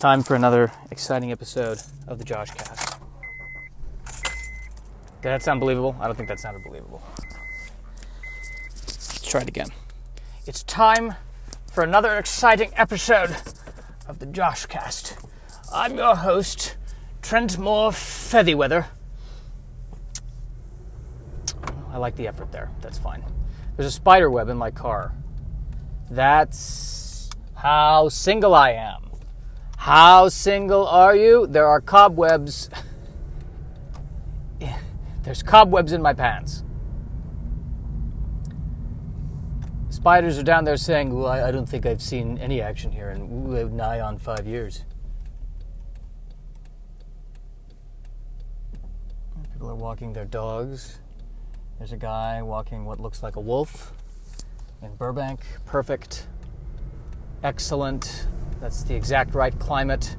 time for another exciting episode of the Josh Cast. Did that sound believable? I don't think that sounded believable. Let's try it again. It's time for another exciting episode of the Josh Cast. I'm your host, Trent Moore Featherweather. I like the effort there. That's fine. There's a spider web in my car. That's how single I am. How single are you? There are cobwebs. There's cobwebs in my pants. Spiders are down there saying, well, I, I don't think I've seen any action here in nigh on five years. People are walking their dogs. There's a guy walking what looks like a wolf in Burbank. Perfect. Excellent. That's the exact right climate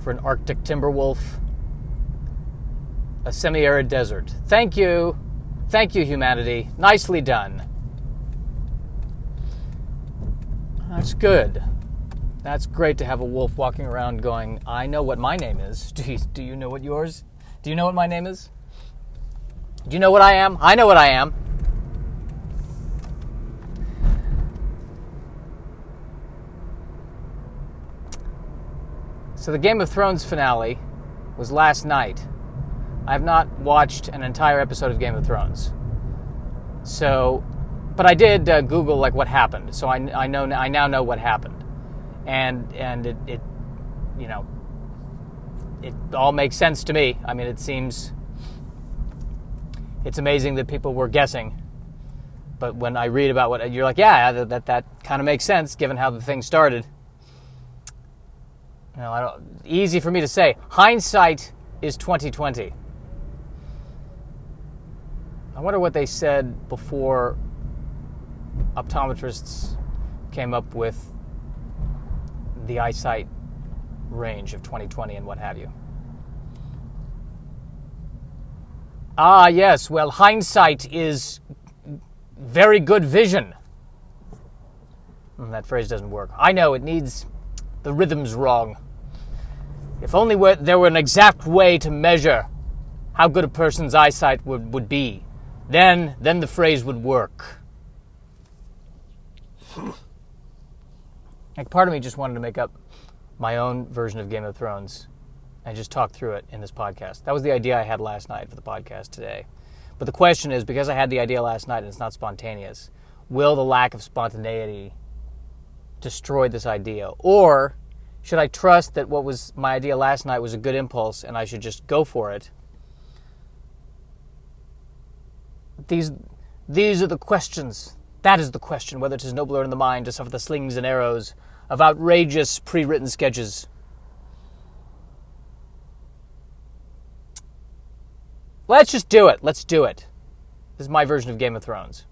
for an Arctic timber wolf. A semi arid desert. Thank you. Thank you, humanity. Nicely done. That's good. That's great to have a wolf walking around going, I know what my name is. Do you, do you know what yours? Do you know what my name is? Do you know what I am? I know what I am. So the Game of Thrones finale was last night. I have not watched an entire episode of Game of Thrones. So, but I did uh, Google like what happened. So I, I know I now know what happened, and and it, it you know it all makes sense to me. I mean, it seems it's amazing that people were guessing. But when I read about what you're like, yeah, that that, that kind of makes sense given how the thing started. You know, I don't, easy for me to say. Hindsight is 2020. I wonder what they said before optometrists came up with the eyesight range of 2020 and what have you. Ah, yes, well, hindsight is very good vision. Mm, that phrase doesn't work. I know, it needs the rhythm's wrong. If only there were an exact way to measure how good a person's eyesight would, would be, then, then the phrase would work. Like, part of me just wanted to make up my own version of Game of Thrones and just talk through it in this podcast. That was the idea I had last night for the podcast today. But the question is because I had the idea last night and it's not spontaneous, will the lack of spontaneity destroy this idea? Or should I trust that what was my idea last night was a good impulse and I should just go for it? These, these are the questions. That is the question whether it is nobler in the mind to suffer the slings and arrows of outrageous pre written sketches Let's just do it. Let's do it. This is my version of Game of Thrones.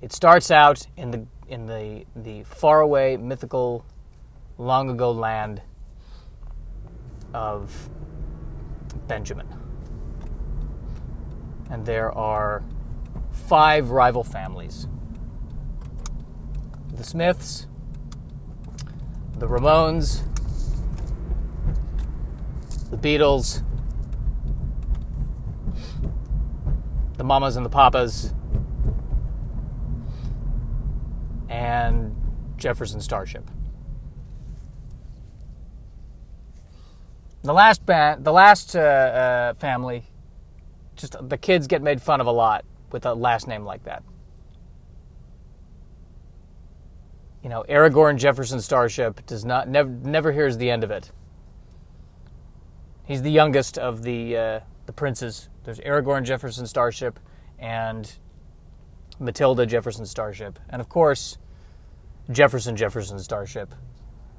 It starts out in the in the the faraway mythical long ago land of Benjamin. And there are five rival families. The Smiths, the Ramones, the Beatles, the mamas and the papas, and Jefferson Starship. The last band, the last uh, uh, family, just the kids get made fun of a lot with a last name like that. You know, Aragorn Jefferson Starship does not never never hears the end of it. He's the youngest of the uh, the princes. There's Aragorn Jefferson Starship and Matilda Jefferson Starship, and of course Jefferson Jefferson Starship,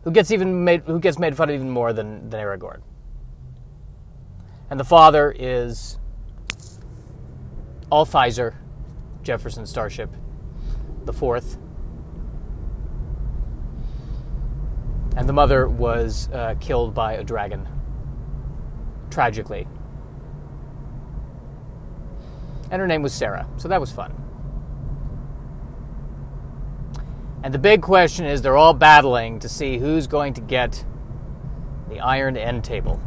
who gets even made who gets made fun of even more than than Aragorn. And the father is Altheiser Jefferson Starship, the fourth. And the mother was uh, killed by a dragon, tragically and her name was Sarah, so that was fun. And the big question is they're all battling to see who's going to get the iron end table.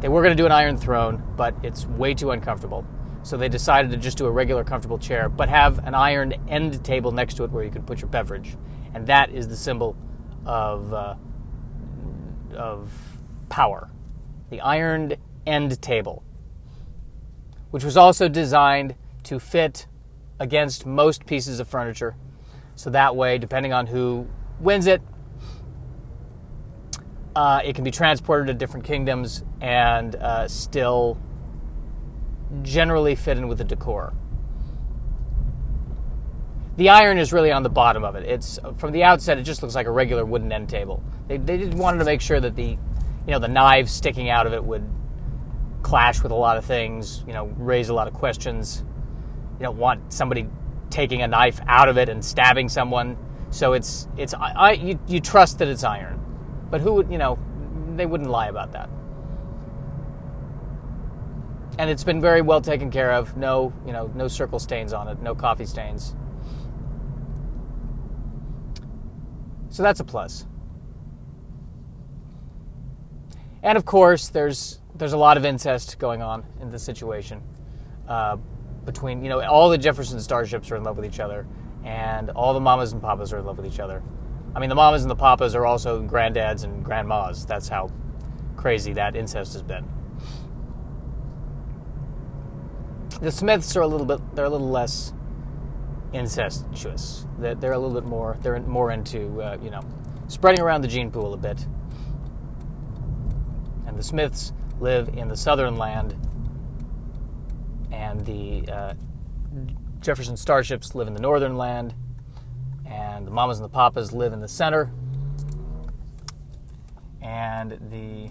They were going to do an iron throne, but it's way too uncomfortable. So they decided to just do a regular comfortable chair, but have an iron end table next to it where you could put your beverage. And that is the symbol of, uh, of power. The ironed end table, which was also designed to fit against most pieces of furniture. So that way, depending on who wins it, uh, it can be transported to different kingdoms and uh, still generally fit in with the decor. The iron is really on the bottom of it. It's from the outset, it just looks like a regular wooden end table. They, they just wanted to make sure that the, you know, the knives sticking out of it would clash with a lot of things. You know, raise a lot of questions. You don't want somebody taking a knife out of it and stabbing someone. So it's it's I, you, you trust that it's iron, but who would you know? They wouldn't lie about that and it's been very well taken care of. No, you know, no circle stains on it, no coffee stains. So that's a plus. And of course, there's there's a lot of incest going on in this situation. Uh, between you know, all the Jefferson starships are in love with each other, and all the mamas and papas are in love with each other. I mean, the mamas and the papas are also granddads and grandmas. That's how crazy that incest has been. The Smiths are a little bit, they're a little less incestuous. They're, a little bit more, they're more into, uh, you know, spreading around the gene pool a bit. And the Smiths live in the southern land, and the uh, Jefferson Starships live in the northern land, and the Mamas and the Papas live in the center, and the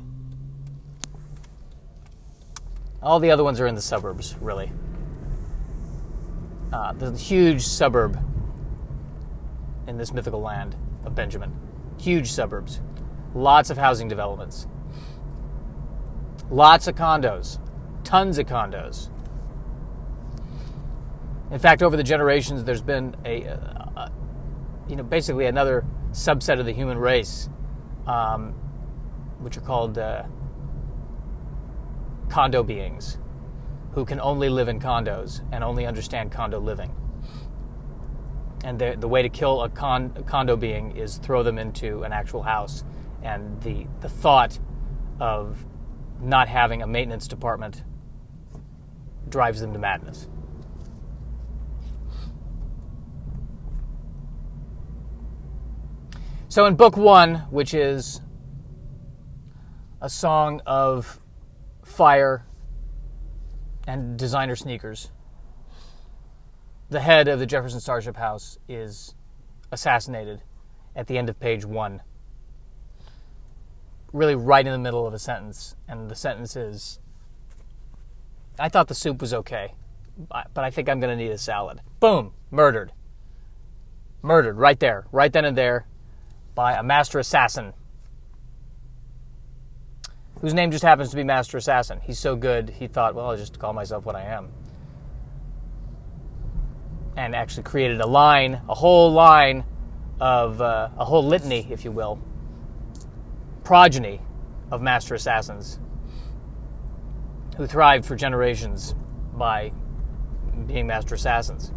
all the other ones are in the suburbs, really. Uh, there's a huge suburb in this mythical land of Benjamin. Huge suburbs. Lots of housing developments. Lots of condos. Tons of condos. In fact, over the generations, there's been a, a you know, basically another subset of the human race, um, which are called uh, condo beings who can only live in condos and only understand condo living. And the, the way to kill a, con, a condo being is throw them into an actual house. And the, the thought of not having a maintenance department drives them to madness. So, in book one, which is a song of fire, and designer sneakers. The head of the Jefferson Starship House is assassinated at the end of page one. Really, right in the middle of a sentence. And the sentence is I thought the soup was okay, but I think I'm going to need a salad. Boom, murdered. Murdered right there, right then and there, by a master assassin whose name just happens to be Master Assassin. He's so good, he thought, well, I'll just call myself what I am. And actually created a line, a whole line of, uh, a whole litany, if you will, progeny of Master Assassins who thrived for generations by being Master Assassins.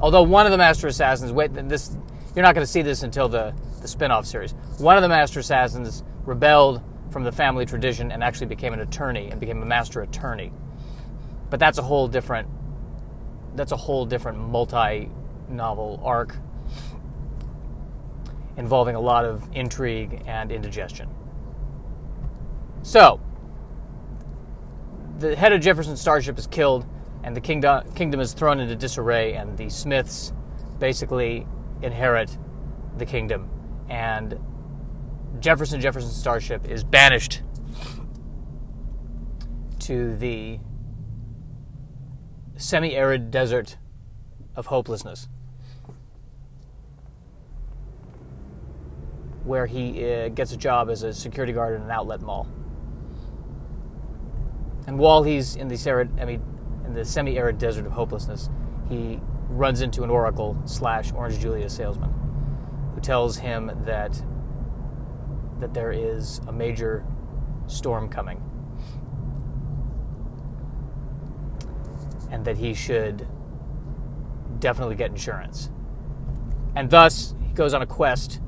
Although one of the Master Assassins, wait, this you're not going to see this until the, the spin off series. One of the Master Assassins rebelled from the family tradition and actually became an attorney and became a master attorney. But that's a whole different that's a whole different multi-novel arc involving a lot of intrigue and indigestion. So, the head of Jefferson Starship is killed, and the kingdom, kingdom is thrown into disarray, and the Smiths basically inherit the kingdom. And Jefferson Jefferson Starship is banished to the semi arid desert of hopelessness, where he uh, gets a job as a security guard in an outlet mall. And while he's in the arid, I mean, in the semi-arid desert of hopelessness, he runs into an Oracle slash Orange Julius salesman tells him that that there is a major storm coming and that he should definitely get insurance. And thus, he goes on a quest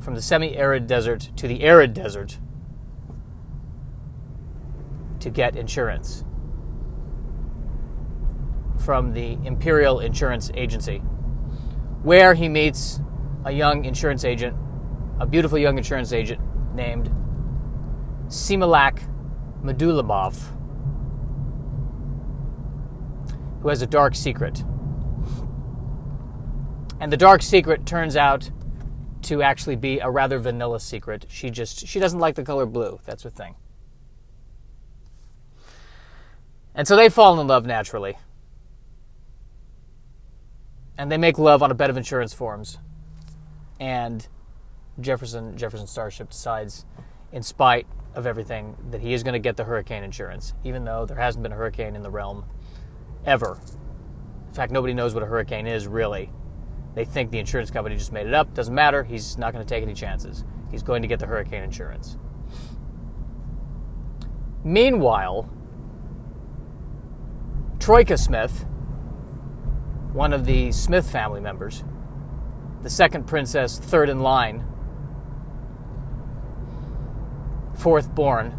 from the semi arid desert to the arid desert to get insurance from the Imperial Insurance Agency, where he meets a young insurance agent, a beautiful young insurance agent named Similak Medulamov, who has a dark secret. And the dark secret turns out to actually be a rather vanilla secret. She just she doesn't like the color blue. That's her thing. And so they fall in love naturally. And they make love on a bed of insurance forms. And Jefferson Jefferson Starship decides, in spite of everything, that he is going to get the hurricane insurance, even though there hasn't been a hurricane in the realm ever. In fact, nobody knows what a hurricane is really. They think the insurance company just made it up. Doesn't matter. He's not going to take any chances. He's going to get the hurricane insurance. Meanwhile, Troika Smith, one of the Smith family members, the second princess, third in line, fourth born,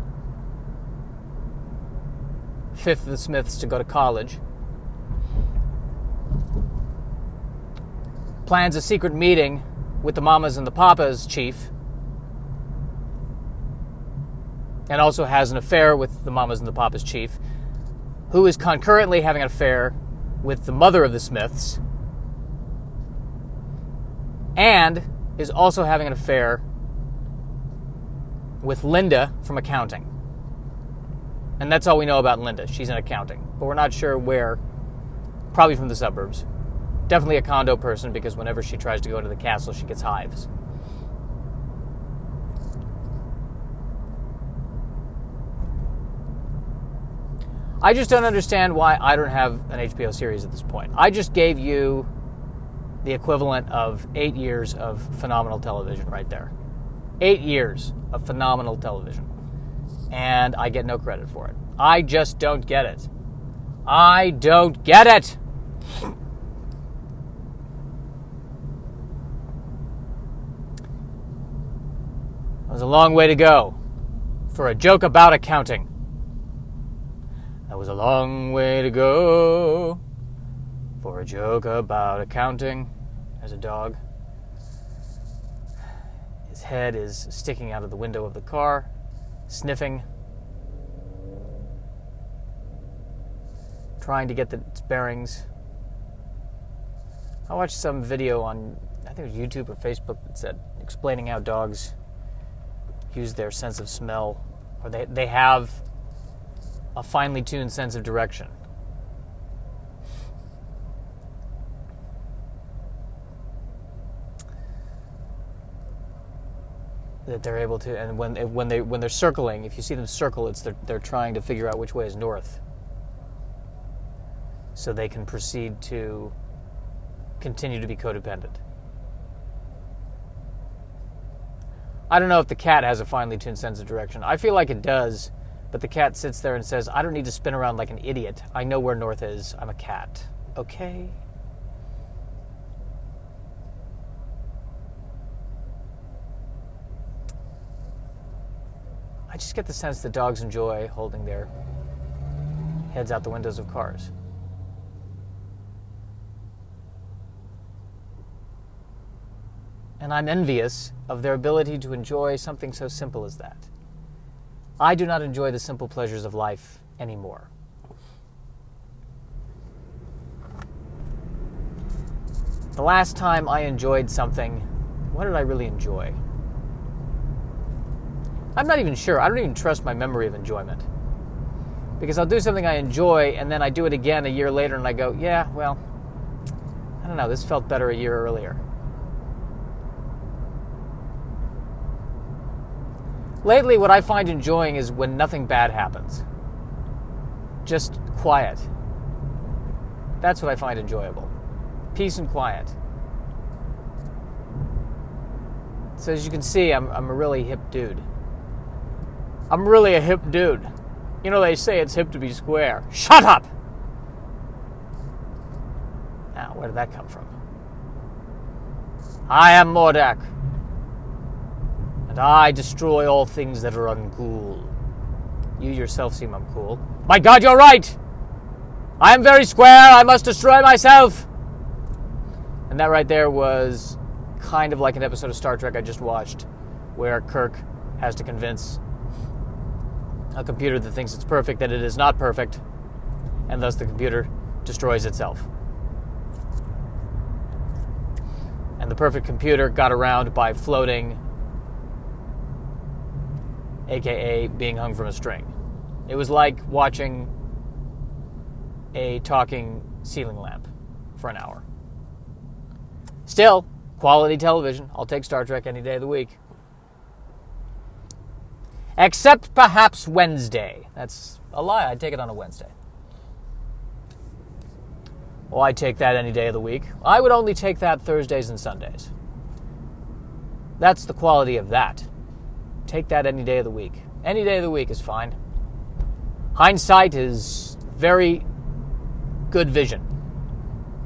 fifth of the Smiths to go to college plans a secret meeting with the Mamas and the Papas chief, and also has an affair with the Mamas and the Papas chief, who is concurrently having an affair with the mother of the Smiths, and is also having an affair with Linda from accounting. And that's all we know about Linda. She's in accounting, but we're not sure where. Probably from the suburbs definitely a condo person because whenever she tries to go into the castle, she gets hives. I just don't understand why I don't have an HBO series at this point. I just gave you the equivalent of eight years of phenomenal television right there. Eight years of phenomenal television. And I get no credit for it. I just don't get it. I don't get it. It was a long way to go for a joke about accounting. Was a long way to go for a joke about accounting. as a dog. His head is sticking out of the window of the car, sniffing, trying to get the, its bearings. I watched some video on, I think it was YouTube or Facebook that said explaining how dogs use their sense of smell, or they, they have a finely tuned sense of direction. That they're able to, and when when they when they're circling, if you see them circle, it's they're, they're trying to figure out which way is north, so they can proceed to continue to be codependent. I don't know if the cat has a finely tuned sense of direction. I feel like it does, but the cat sits there and says, I don't need to spin around like an idiot. I know where north is. I'm a cat. Okay? I just get the sense that dogs enjoy holding their heads out the windows of cars. and I'm envious of their ability to enjoy something so simple as that. I do not enjoy the simple pleasures of life anymore. The last time I enjoyed something, what did I really enjoy? I'm not even sure. I don't even trust my memory of enjoyment. Because I'll do something I enjoy and then I do it again a year later and I go, yeah, well, I don't know, this felt better a year earlier. Lately, what I find enjoying is when nothing bad happens. Just quiet. That's what I find enjoyable. Peace and quiet. So as you can see, I'm, I'm a really hip dude. I'm really a hip dude. You know, they say it's hip to be square. Shut up! Now, where did that come from? I am Mordak, and I destroy all things that are uncool. You yourself seem uncool. My god, you're right! I am very square, I must destroy myself! And that right there was kind of like an episode of Star Trek I just watched, where Kirk has to convince a computer that thinks it's perfect that it is not perfect, and thus the computer destroys itself. And the perfect computer got around by floating, aka being hung from a string. It was like watching a talking ceiling lamp for an hour. Still, quality television. I'll take Star Trek any day of the week. Except perhaps Wednesday. That's a lie. I'd take it on a Wednesday. Well, I'd take that any day of the week. I would only take that Thursdays and Sundays. That's the quality of that. Take that any day of the week. Any day of the week is fine. Hindsight is very good vision.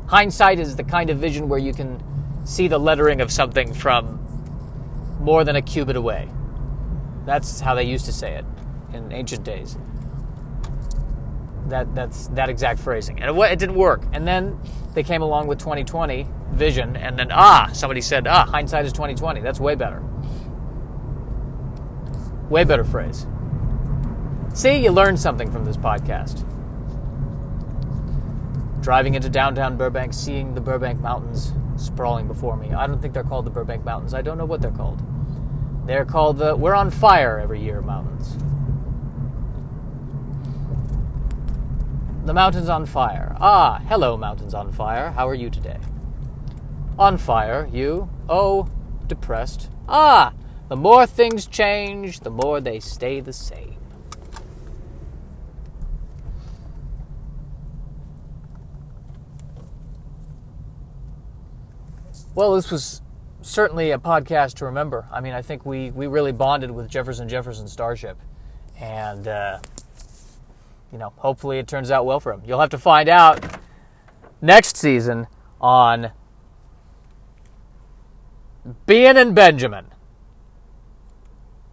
Hindsight is the kind of vision where you can see the lettering of something from more than a cubit away. That's how they used to say it in ancient days. That that's that exact phrasing, and it, it didn't work. And then they came along with 2020 vision, and then ah, somebody said ah, hindsight is 2020. That's way better. Way better phrase. See, you learned something from this podcast. Driving into downtown Burbank, seeing the Burbank Mountains sprawling before me. I don't think they're called the Burbank Mountains. I don't know what they're called. They're called the We're on Fire Every Year Mountains. The mountain's on fire. Ah, hello, mountains on fire. How are you today? On fire, you? Oh, depressed. Ah, the more things change, the more they stay the same. Well, this was certainly a podcast to remember. I mean, I think we, we really bonded with Jefferson Jefferson Starship. And, uh, you know, hopefully it turns out well for him. You'll have to find out next season on Bein' In Benjamin.